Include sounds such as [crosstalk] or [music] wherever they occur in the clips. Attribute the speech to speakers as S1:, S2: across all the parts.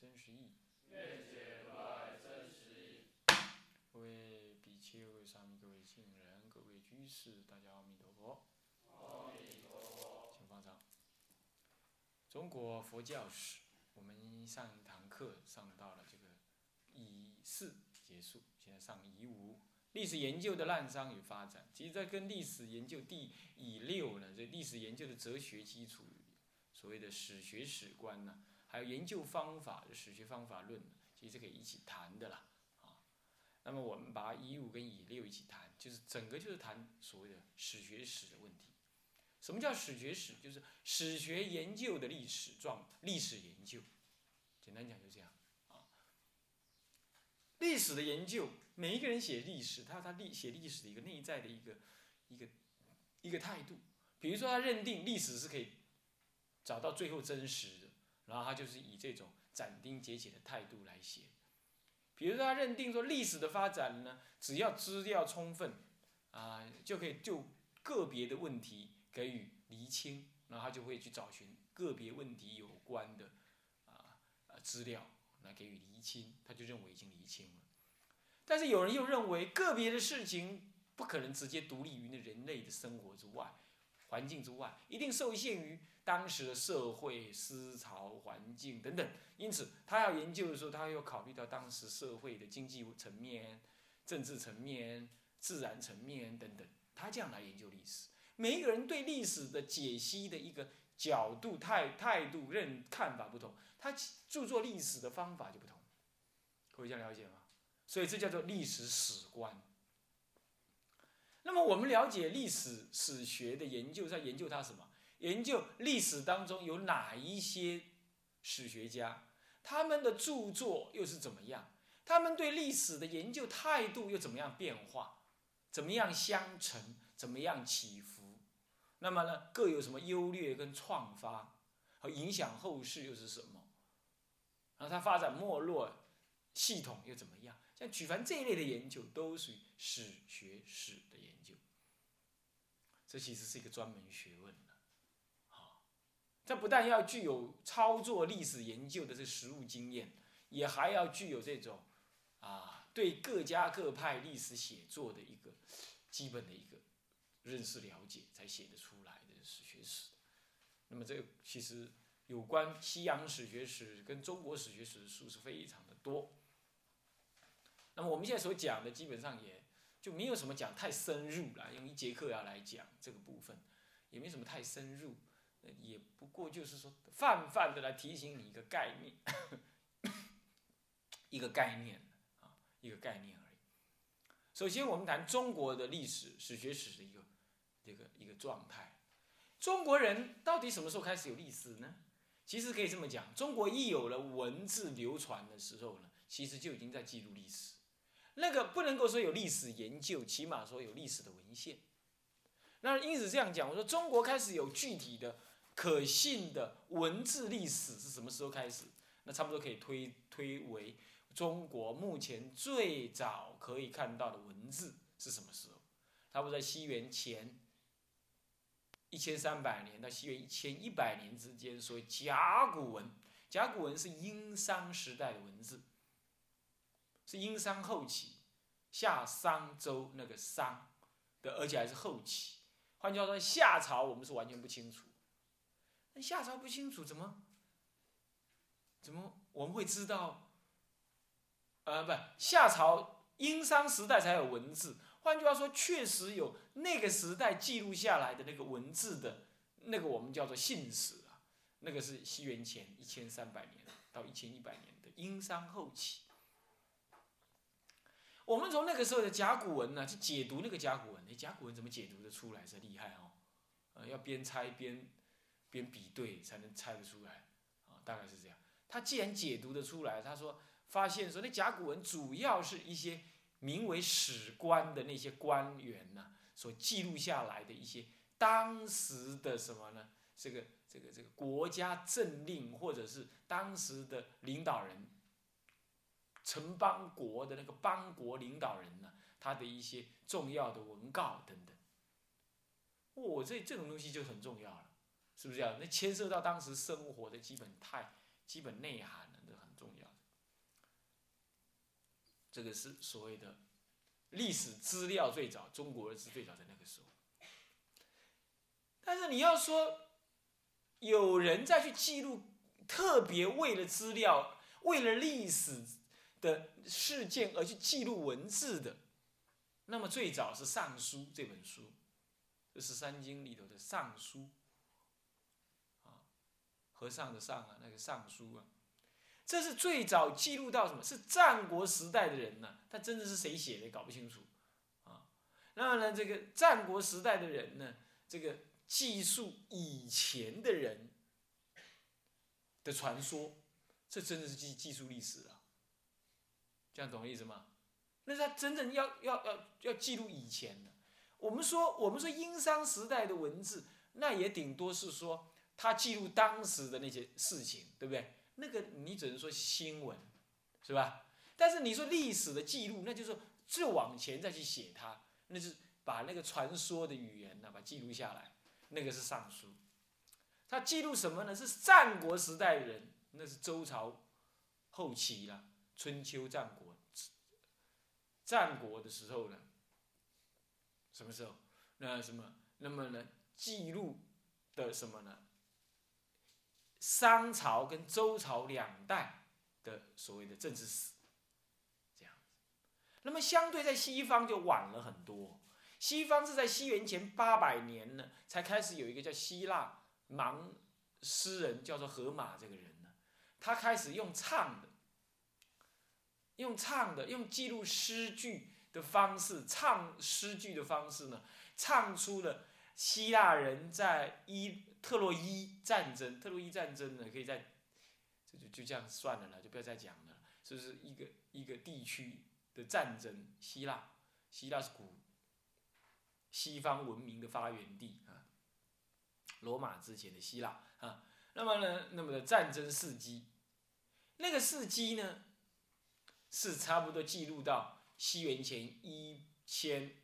S1: 真实义。
S2: 愿解如来真实义。
S1: 各位比丘、沙弥、各位亲人、各位居士，大家阿弥陀佛。
S2: 阿弥陀佛。
S1: 请放上。中国佛教史，我们上一堂课上到了这个乙四结束，现在上乙五。历史研究的滥觞与发展，其实在跟历史研究第乙六呢，这历史研究的哲学基础，所谓的史学史观呢，还有研究方法的史学方法论，其实可以一起谈的啦。啊，那么我们把乙五跟乙六一起谈，就是整个就是谈所谓的史学史的问题。什么叫史学史？就是史学研究的历史状历史研究，简单讲就这样啊。历史的研究，每一个人写历史，他他历写历史的一个内在的一个一个一个态度。比如说，他认定历史是可以找到最后真实的，然后他就是以这种斩钉截铁的态度来写。比如说，他认定说历史的发展呢，只要资料充分啊，就可以就个别的问题。给予厘清，然后他就会去找寻个别问题有关的啊呃资料来给予厘清，他就认为已经厘清了。但是有人又认为个别的事情不可能直接独立于那人类的生活之外、环境之外，一定受限于当时的社会思潮、环境等等。因此，他要研究的时候，他要考虑到当时社会的经济层面、政治层面、自然层面等等，他这样来研究历史。每一个人对历史的解析的一个角度、态态度、认看法不同，他著作历史的方法就不同。各位这样了解吗？所以这叫做历史史观。那么我们了解历史史学的研究，在研究它什么？研究历史当中有哪一些史学家，他们的著作又是怎么样？他们对历史的研究态度又怎么样变化？怎么样相承？怎么样起伏？那么呢，各有什么优劣跟创发，和影响后世又是什么？然后它发展没落系统又怎么样？像举凡这一类的研究，都属于史学史的研究。这其实是一个专门学问的，好，这不但要具有操作历史研究的这实务经验，也还要具有这种啊，对各家各派历史写作的一个基本的一个。认识了解才写得出来的史学史，那么这个其实有关西洋史学史跟中国史学史的书是非常的多。那么我们现在所讲的基本上也就没有什么讲太深入了，用一节课要来讲这个部分，也没什么太深入，也不过就是说泛泛的来提醒你一个概念，[coughs] 一个概念啊，一个概念而已。首先我们谈中国的历史史学史的一个。这个一个状态，中国人到底什么时候开始有历史呢？其实可以这么讲，中国一有了文字流传的时候呢，其实就已经在记录历史。那个不能够说有历史研究，起码说有历史的文献。那因此这样讲，我说中国开始有具体的、可信的文字历史是什么时候开始？那差不多可以推推为中国目前最早可以看到的文字是什么时候？差不多在西元前。一千三百年到西元一千一百年之间，所谓甲骨文，甲骨文是殷商时代的文字，是殷商后期，夏商周那个商的，而且还是后期。换句话说，夏朝我们是完全不清楚。那夏朝不清楚，怎么怎么我们会知道？呃，不，夏朝殷商时代才有文字。换句话说，确实有那个时代记录下来的那个文字的，那个我们叫做信史啊，那个是西元前一千三百年到一千一百年的殷商后期。我们从那个时候的甲骨文呢，去解读那个甲骨文，那甲骨文怎么解读的出来？是厉害哦，呃，要边猜边边比对才能猜得出来啊。大概是这样。他既然解读得出来，他说发现说那甲骨文主要是一些名为史官的那些官员呐所记录下来的一些当时的什么呢？这个这个这个国家政令或者是当时的领导人，城邦国的那个邦国领导人呢，他的一些重要的文告等等。哦，这这种东西就很重要了，是不是这样？那牵涉到当时生活的基本态。基本内涵呢，这很重要。这个是所谓的历史资料最早，中国是最早的那个时候。但是你要说有人再去记录，特别为了资料、为了历史的事件而去记录文字的，那么最早是《尚书》这本书，这是《三经》里头的《尚书》。啊和尚的尚啊，那个尚书啊，这是最早记录到什么？是战国时代的人呢？他真的是谁写的？搞不清楚啊。那么呢，这个战国时代的人呢，这个记述以前的人的传说，这真的是记记述历史啊。这样懂意思吗？那是他真正要要要要记录以前的。我们说我们说殷商时代的文字，那也顶多是说。他记录当时的那些事情，对不对？那个你只能说新闻，是吧？但是你说历史的记录，那就是就往前再去写它，那是把那个传说的语言呢，把记录下来，那个是尚书。他记录什么呢？是战国时代的人，那是周朝后期了，春秋战国，战国的时候呢，什么时候？那什么？那么呢？记录的什么呢？商朝跟周朝两代的所谓的政治史，这样。那么相对在西方就晚了很多，西方是在西元前八百年呢才开始有一个叫希腊盲诗人叫做荷马这个人呢，他开始用唱的，用唱的，用记录诗句的方式，唱诗句的方式呢，唱出了希腊人在伊。特洛伊战争，特洛伊战争呢，可以在，这就就这样算了啦，就不要再讲了。这是一个一个地区的战争，希腊，希腊是古西方文明的发源地啊，罗马之前的希腊啊。那么呢，那么的战争事迹，那个事迹呢，是差不多记录到西元前一千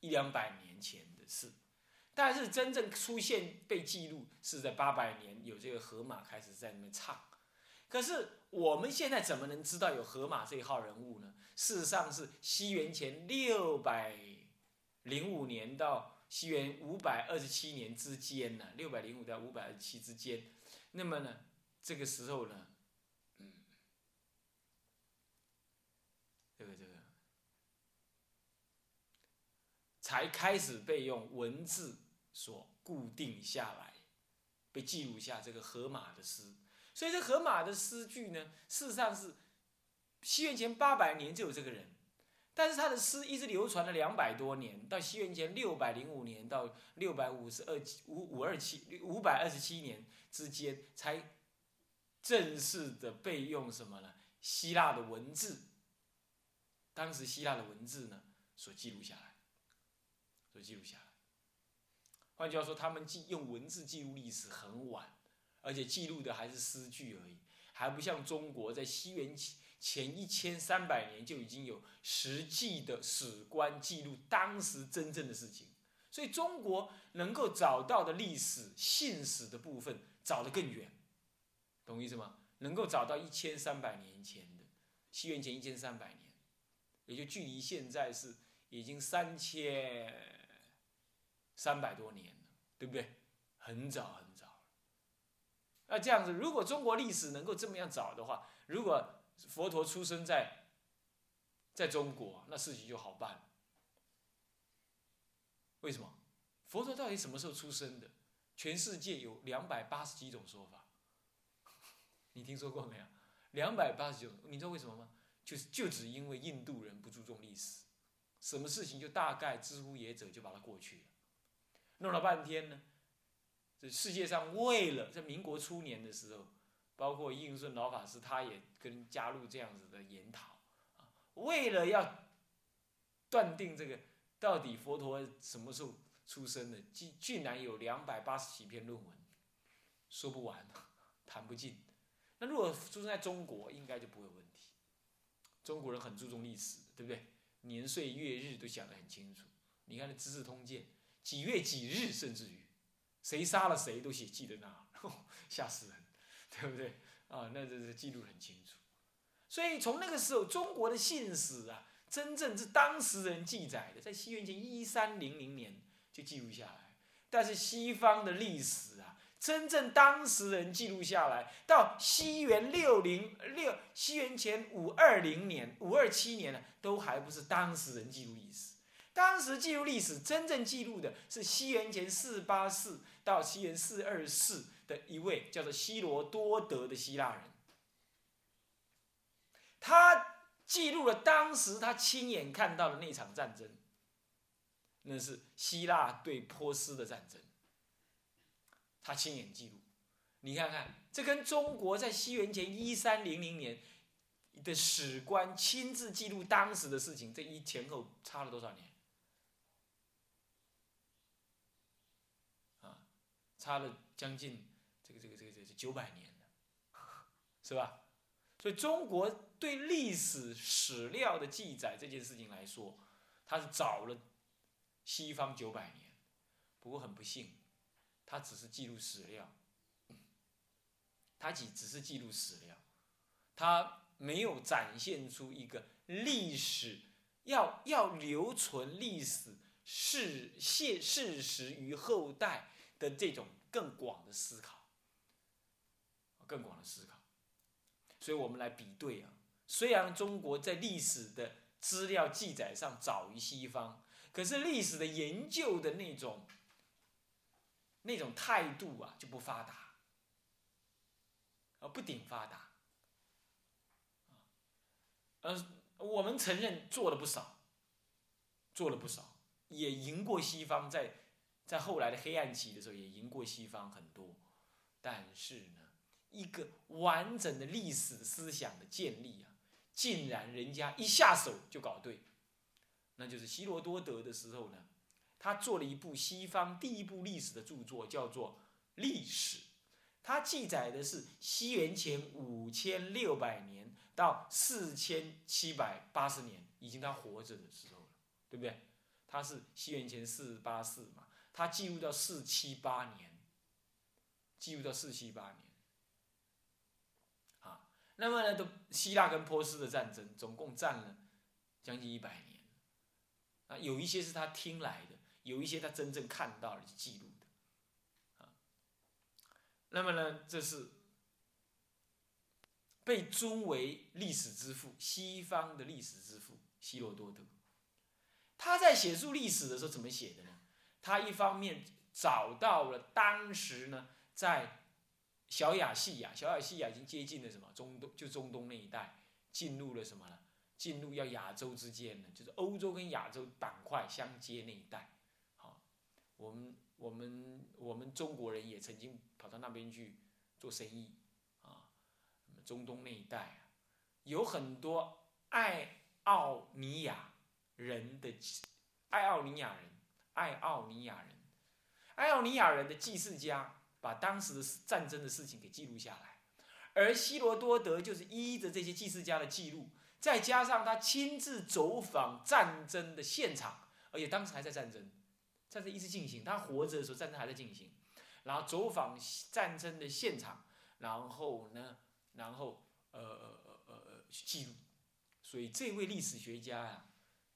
S1: 一两百年前的事。但是真正出现被记录是在八百年，有这个河马开始在那边唱。可是我们现在怎么能知道有河马这一号人物呢？事实上是西元前六百零五年到西元五百二十七年之间呢，六百零五到五百二十七之间。那么呢，这个时候呢，嗯，这个这个才开始被用文字。所固定下来，被记录下这个荷马的诗，所以这荷马的诗句呢，事实上是西元前八百年就有这个人，但是他的诗一直流传了两百多年，到西元前六百零五年到六百五十二五五二七五百二十七年之间，才正式的被用什么呢？希腊的文字，当时希腊的文字呢，所记录下来，所以记录下来。换句话说，他们记用文字记录历史很晚，而且记录的还是诗句而已，还不像中国在西元前前一千三百年就已经有实际的史官记录当时真正的事情。所以中国能够找到的历史信史的部分找得更远，懂意思吗？能够找到一千三百年前的西元前一千三百年，也就距离现在是已经三千。三百多年了，对不对？很早很早。那这样子，如果中国历史能够这么样早的话，如果佛陀出生在在中国，那事情就好办了。为什么？佛陀到底什么时候出生的？全世界有两百八十几种说法，[laughs] 你听说过没有？两百八十九，你知道为什么吗？就是就只因为印度人不注重历史，什么事情就大概知乎也者就把它过去了。弄了半天呢，这世界上为了在民国初年的时候，包括应顺老法师，他也跟加入这样子的研讨啊，为了要断定这个到底佛陀什么时候出生的，竟竟然有两百八十几篇论文，说不完，谈不尽。那如果出生在中国，应该就不会有问题。中国人很注重历史，对不对？年岁月日都讲得很清楚。你看那《资治通鉴》，几月几日，甚至于谁杀了谁都写记得那，[laughs] 吓死人。[laughs] 对不对啊？那这是记录很清楚，所以从那个时候，中国的信史啊，真正是当时人记载的，在西元前一三零零年就记录下来。但是西方的历史啊，真正当时人记录下来，到西元六零六，西元前五二零年、五二七年呢，都还不是当时人记录历史。当时记录历史，真正记录的是西元前四八四到西元四二四。的一位叫做希罗多德的希腊人，他记录了当时他亲眼看到的那场战争，那是希腊对波斯的战争，他亲眼记录。你看看，这跟中国在西元前一三零零年的史官亲自记录当时的事情，这一前后差了多少年？啊，差了将近。这个这个这个这个九百年了是吧？所以中国对历史史料的记载这件事情来说，它是早了西方九百年。不过很不幸，它只是记录史料，它只只是记录史料，它没有展现出一个历史要要留存历史事现事实于后代的这种更广的思考。更广的思考，所以我们来比对啊。虽然中国在历史的资料记载上早于西方，可是历史的研究的那种那种态度啊就不发达，而不顶发达。呃，我们承认做了不少，做了不少，也赢过西方，在在后来的黑暗期的时候也赢过西方很多，但是呢。一个完整的历史思想的建立啊，竟然人家一下手就搞对，那就是希罗多德的时候呢，他做了一部西方第一部历史的著作，叫做《历史》，它记载的是西元前五千六百年到四千七百八十年，已经他活着的时候了，对不对？他是西元前四八四嘛，他记录到四七八年，记录到四七八年。啊那么呢，都希腊跟波斯的战争总共战了将近一百年，啊，有一些是他听来的，有一些他真正看到了记录的，啊，那么呢，这是被尊为历史之父，西方的历史之父希罗多德。他在写述历史的时候怎么写的呢？他一方面找到了当时呢，在小亚细亚，小亚细亚已经接近了什么？中东就中东那一带，进入了什么呢？进入要亚洲之间了，就是欧洲跟亚洲板块相接那一带。好，我们我们我们中国人也曾经跑到那边去做生意啊。中东那一带啊有很多爱奥尼亚人的爱奥尼亚人，爱奥尼亚人，爱奥尼亚人的祭祀家。把当时的战争的事情给记录下来，而希罗多德就是依着这些祭祀家的记录，再加上他亲自走访战争的现场，而且当时还在战争，战争一直进行，他活着的时候战争还在进行，然后走访战争的现场，然后呢，然后呃呃呃呃记录，所以这位历史学家呀，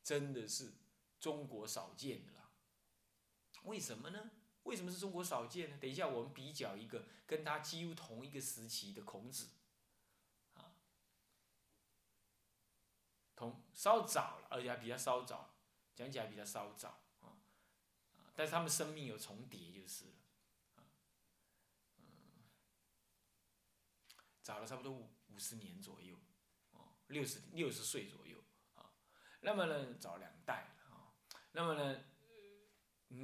S1: 真的是中国少见的了，为什么呢？为什么是中国少见呢？等一下，我们比较一个跟他几乎同一个时期的孔子，啊，同稍早了，而且还比较稍早，讲起来比较稍早啊，啊，但是他们生命有重叠就是了，啊，嗯，早了差不多五五十年左右，哦，六十六十岁左右，啊，那么呢，早两代啊，那么呢，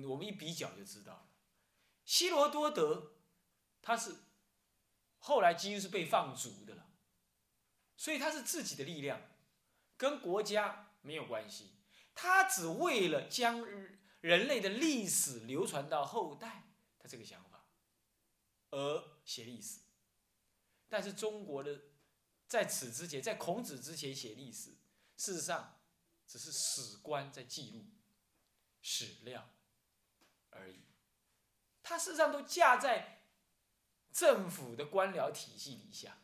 S1: 我们一比较就知道了。希罗多德，他是后来几乎是被放逐的了，所以他是自己的力量，跟国家没有关系，他只为了将人类的历史流传到后代，他这个想法而写历史。但是中国的在此之前，在孔子之前写历史，事实上只是史官在记录史料而已。他事实上都架在政府的官僚体系底下，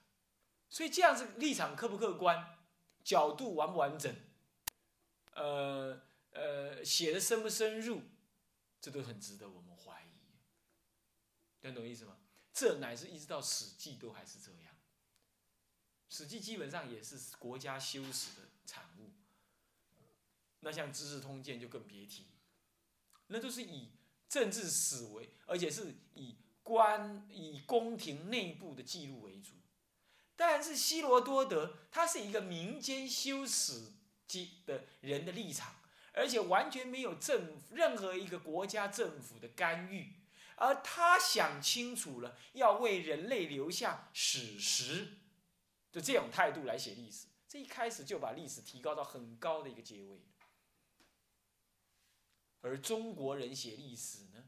S1: 所以这样子立场客不客观，角度完不完整，呃呃，写的深不深入，这都很值得我们怀疑。能懂意思吗？这乃是一直到《史记》都还是这样，《史记》基本上也是国家修史的产物。那像《资治通鉴》就更别提，那都是以政治史为，而且是以官以宫廷内部的记录为主。但是希罗多德他是一个民间修史记的人的立场，而且完全没有政任何一个国家政府的干预。而他想清楚了，要为人类留下史实，就这种态度来写历史，这一开始就把历史提高到很高的一个阶位。而中国人写历史呢，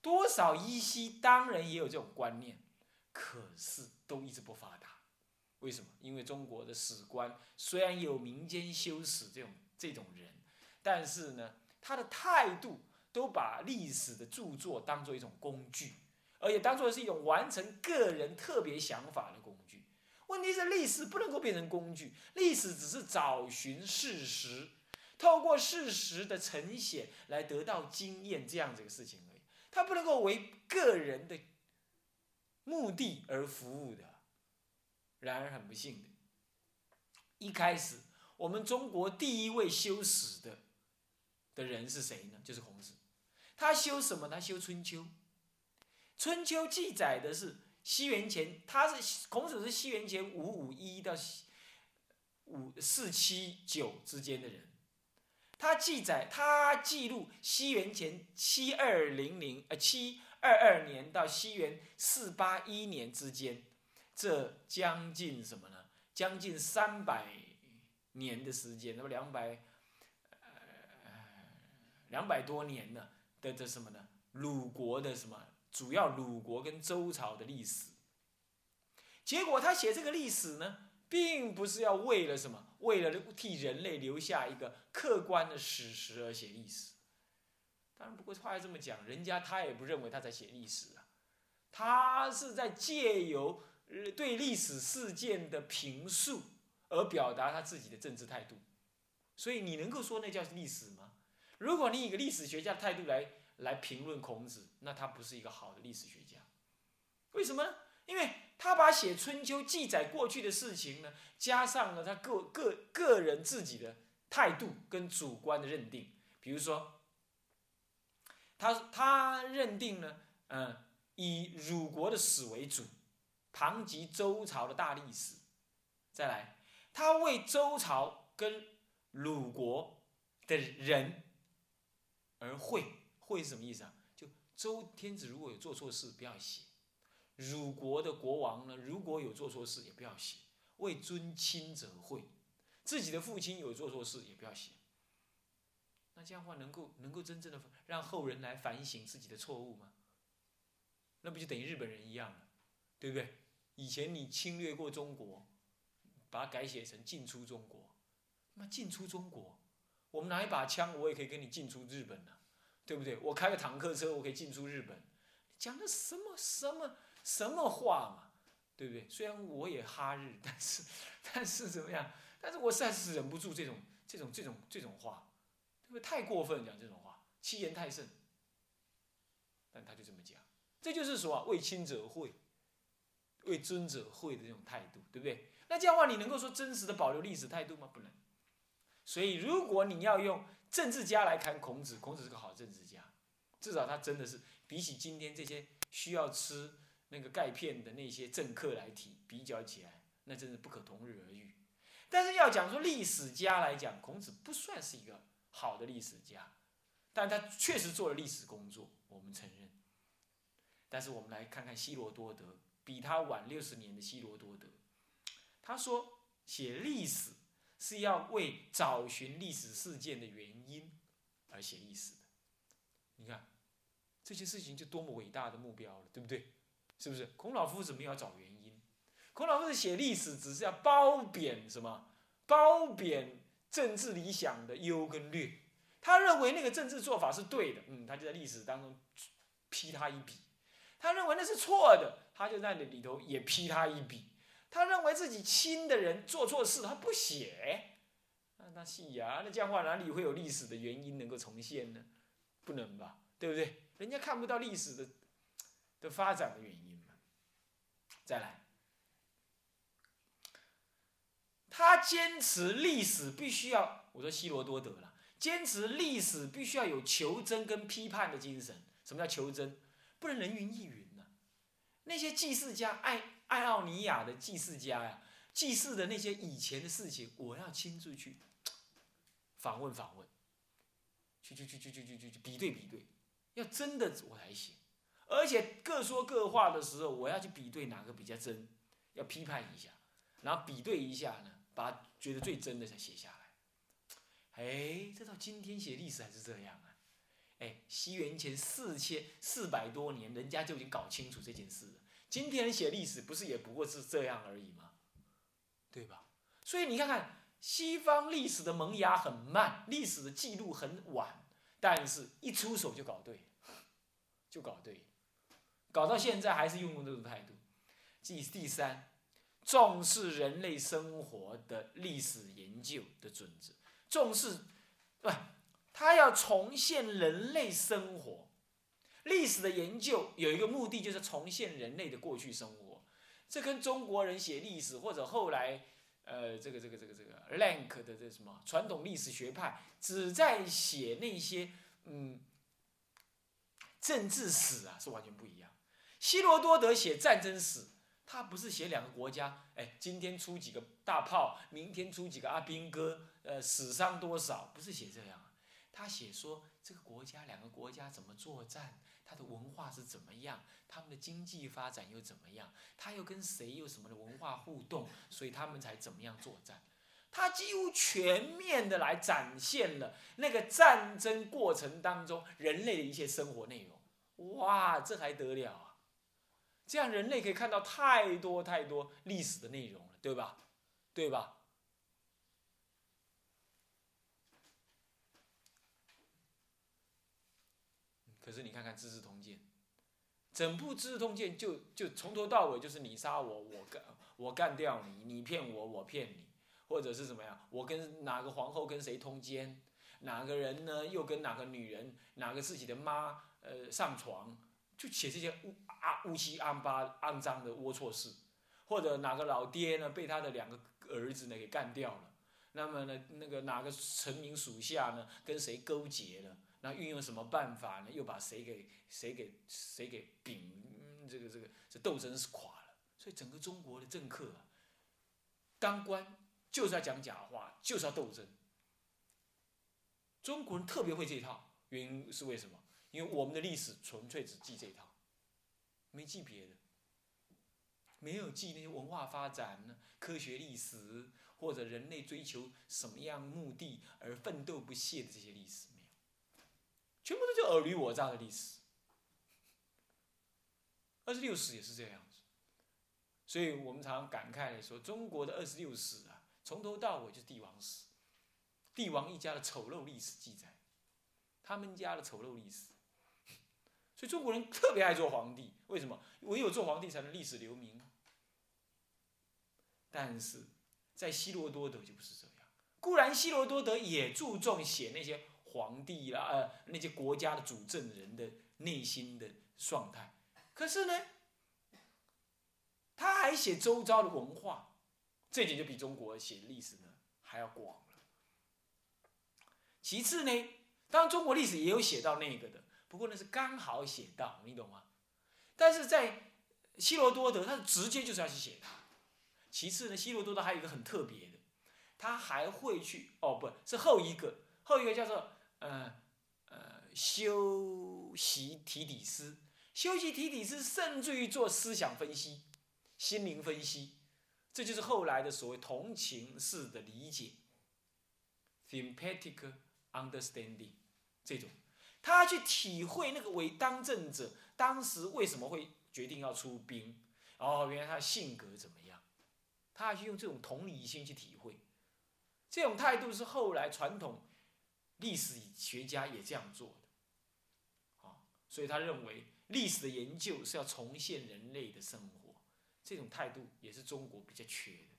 S1: 多少依稀当然也有这种观念，可是都一直不发达。为什么？因为中国的史官虽然有民间修史这种这种人，但是呢，他的态度。都把历史的著作当做一种工具，而且当做是一种完成个人特别想法的工具。问题是，历史不能够变成工具，历史只是找寻事实，透过事实的呈现来得到经验这样子的事情而已。它不能够为个人的目的而服务的。然而很不幸的，一开始我们中国第一位修史的的人是谁呢？就是孔子。他修什么？他修《春秋》。《春秋》记载的是西元前，他是孔子是西元前五五一到五四七九之间的人。他记载，他记录西元前七二零零呃七二二年到西元四八一年之间，这将近什么呢？将近三百年的时间，那么两百呃两百多年呢？的这什么呢？鲁国的什么？主要鲁国跟周朝的历史。结果他写这个历史呢，并不是要为了什么，为了替人类留下一个客观的史实而写历史。当然，不过话要这么讲，人家他也不认为他在写历史啊，他是在借由对历史事件的评述而表达他自己的政治态度。所以你能够说那叫历史吗？如果你以一个历史学家的态度来来评论孔子，那他不是一个好的历史学家。为什么呢？因为他把写春秋记载过去的事情呢，加上了他个个个人自己的态度跟主观的认定。比如说，他他认定呢，嗯，以鲁国的史为主，旁及周朝的大历史。再来，他为周朝跟鲁国的人。而会会是什么意思啊？就周天子如果有做错事，不要写；辱国的国王呢，如果有做错事，也不要写。为尊亲者讳，自己的父亲有做错事，也不要写。那这样的话，能够能够真正的让后人来反省自己的错误吗？那不就等于日本人一样了，对不对？以前你侵略过中国，把它改写成进出中国，那进出中国。我们拿一把枪，我也可以跟你进出日本的，对不对？我开个坦克车，我可以进出日本。讲的什么什么什么话嘛，对不对？虽然我也哈日，但是 [laughs] 但是怎么样？但是我实在是忍不住这种这种这种这种话，对不对？太过分讲这种话，欺言太甚。但他就这么讲，这就是说啊，为亲者讳，为尊者讳的这种态度，对不对？那这样的话，你能够说真实的保留历史态度吗？不能。所以，如果你要用政治家来看孔子，孔子是个好政治家，至少他真的是比起今天这些需要吃那个钙片的那些政客来提比较起来，那真是不可同日而语。但是要讲说历史家来讲，孔子不算是一个好的历史家，但他确实做了历史工作，我们承认。但是我们来看看希罗多德比他晚六十年的希罗多德，他说写历史是要为找寻历史事件的原因而写历史的。你看这件事情就多么伟大的目标了，对不对？是不是？孔老夫子没有要找原因，孔老夫子写历史只是要褒贬什么？褒贬政治理想的优跟劣。他认为那个政治做法是对的，嗯，他就在历史当中批他一笔；他认为那是错的，他就在那里头也批他一笔。他认为自己亲的人做错事，他不写，那那是呀，那这样话哪里会有历史的原因能够重现呢？不能吧，对不对？人家看不到历史的的发展的原因。再来。他坚持历史必须要我说希罗多德了坚持历史必须要有求真跟批判的精神。什么叫求真？不能人云亦云那些祭祀家爱奥尼亚的祭祀家呀祭祀的那些以前的事情我要亲自去 [tsk] 访问访问。去去去去去去去比对比对。要真的我才行。而且各说各话的时候，我要去比对哪个比较真，要批判一下，然后比对一下呢，把觉得最真的才写下来。哎，这到今天写历史还是这样啊！哎，西元前四千四百多年，人家就已经搞清楚这件事了。今天写历史不是也不过是这样而已吗？对吧？所以你看看，西方历史的萌芽很慢，历史的记录很晚，但是一出手就搞对，就搞对，搞到现在还是用用这种态度。第第三，重视人类生活的历史研究的准则。重视，不，他要重现人类生活，历史的研究有一个目的，就是重现人类的过去生活。这跟中国人写历史，或者后来，呃，这个这个这个这个 Lank 的这什么传统历史学派，只在写那些嗯政治史啊，是完全不一样。希罗多德写战争史。他不是写两个国家，哎，今天出几个大炮，明天出几个阿兵哥，呃，死伤多少？不是写这样，他写说这个国家两个国家怎么作战，他的文化是怎么样，他们的经济发展又怎么样，他又跟谁有什么的文化互动，所以他们才怎么样作战。他几乎全面的来展现了那个战争过程当中人类的一些生活内容。哇，这还得了！这样人类可以看到太多太多历史的内容了，对吧？对吧？可是你看看《资治通鉴》，整部《资治通鉴》就就从头到尾就是你杀我，我干我干掉你，你骗我，我骗你，或者是怎么样？我跟哪个皇后跟谁通奸？哪个人呢？又跟哪个女人？哪个自己的妈？呃，上床？就写这些乌啊乌七阿八肮脏的龌龊事，或者哪个老爹呢被他的两个儿子呢给干掉了，那么呢那个哪个臣民属下呢跟谁勾结了，那运用什么办法呢又把谁给谁给谁给丙这个这个这斗争是垮了，所以整个中国的政客啊，当官就是要讲假话，就是要斗争。中国人特别会这一套，原因是为什么？因为我们的历史纯粹只记这一套，没记别的，没有记那些文化发展呢、科学历史或者人类追求什么样目的而奋斗不懈的这些历史没有，全部都叫尔虞我诈的历史。二十六史也是这样子，所以我们常常感慨的说，中国的二十六史啊，从头到尾就是帝王史，帝王一家的丑陋历史记载，他们家的丑陋历史。所以中国人特别爱做皇帝，为什么？唯有做皇帝才能历史留名。但是在希罗多德就不是这样。固然希罗多德也注重写那些皇帝啦，呃，那些国家的主政人的内心的状态，可是呢，他还写周遭的文化，这点就比中国写历史呢还要广了。其次呢，当然中国历史也有写到那个的。不过那是刚好写到，你懂吗？但是在希罗多德，他直接就是要去写他。其次呢，希罗多德还有一个很特别的，他还会去哦，不是后一个，后一个叫做呃呃修习提底斯，修习提底斯甚至于做思想分析，心灵分析，这就是后来的所谓同情式的理解 （sympathetic understanding，这种，他去体会那个为当政者当时为什么会决定要出兵，哦，原来他的性格怎么样，他去用这种同理心去体会，这种态度是后来传统历史学家也这样做的，啊，所以他认为历史的研究是要重现人类的生活。这种态度也是中国比较缺的。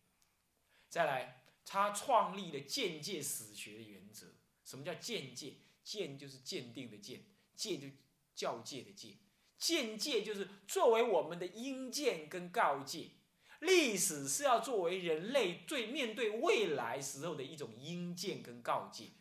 S1: 再来，他创立了间接史学的原则。什么叫间接？鉴就是鉴定的鉴，界就教界的界。鉴界就是作为我们的应鉴跟告诫。历史是要作为人类最面对未来时候的一种应鉴跟告诫。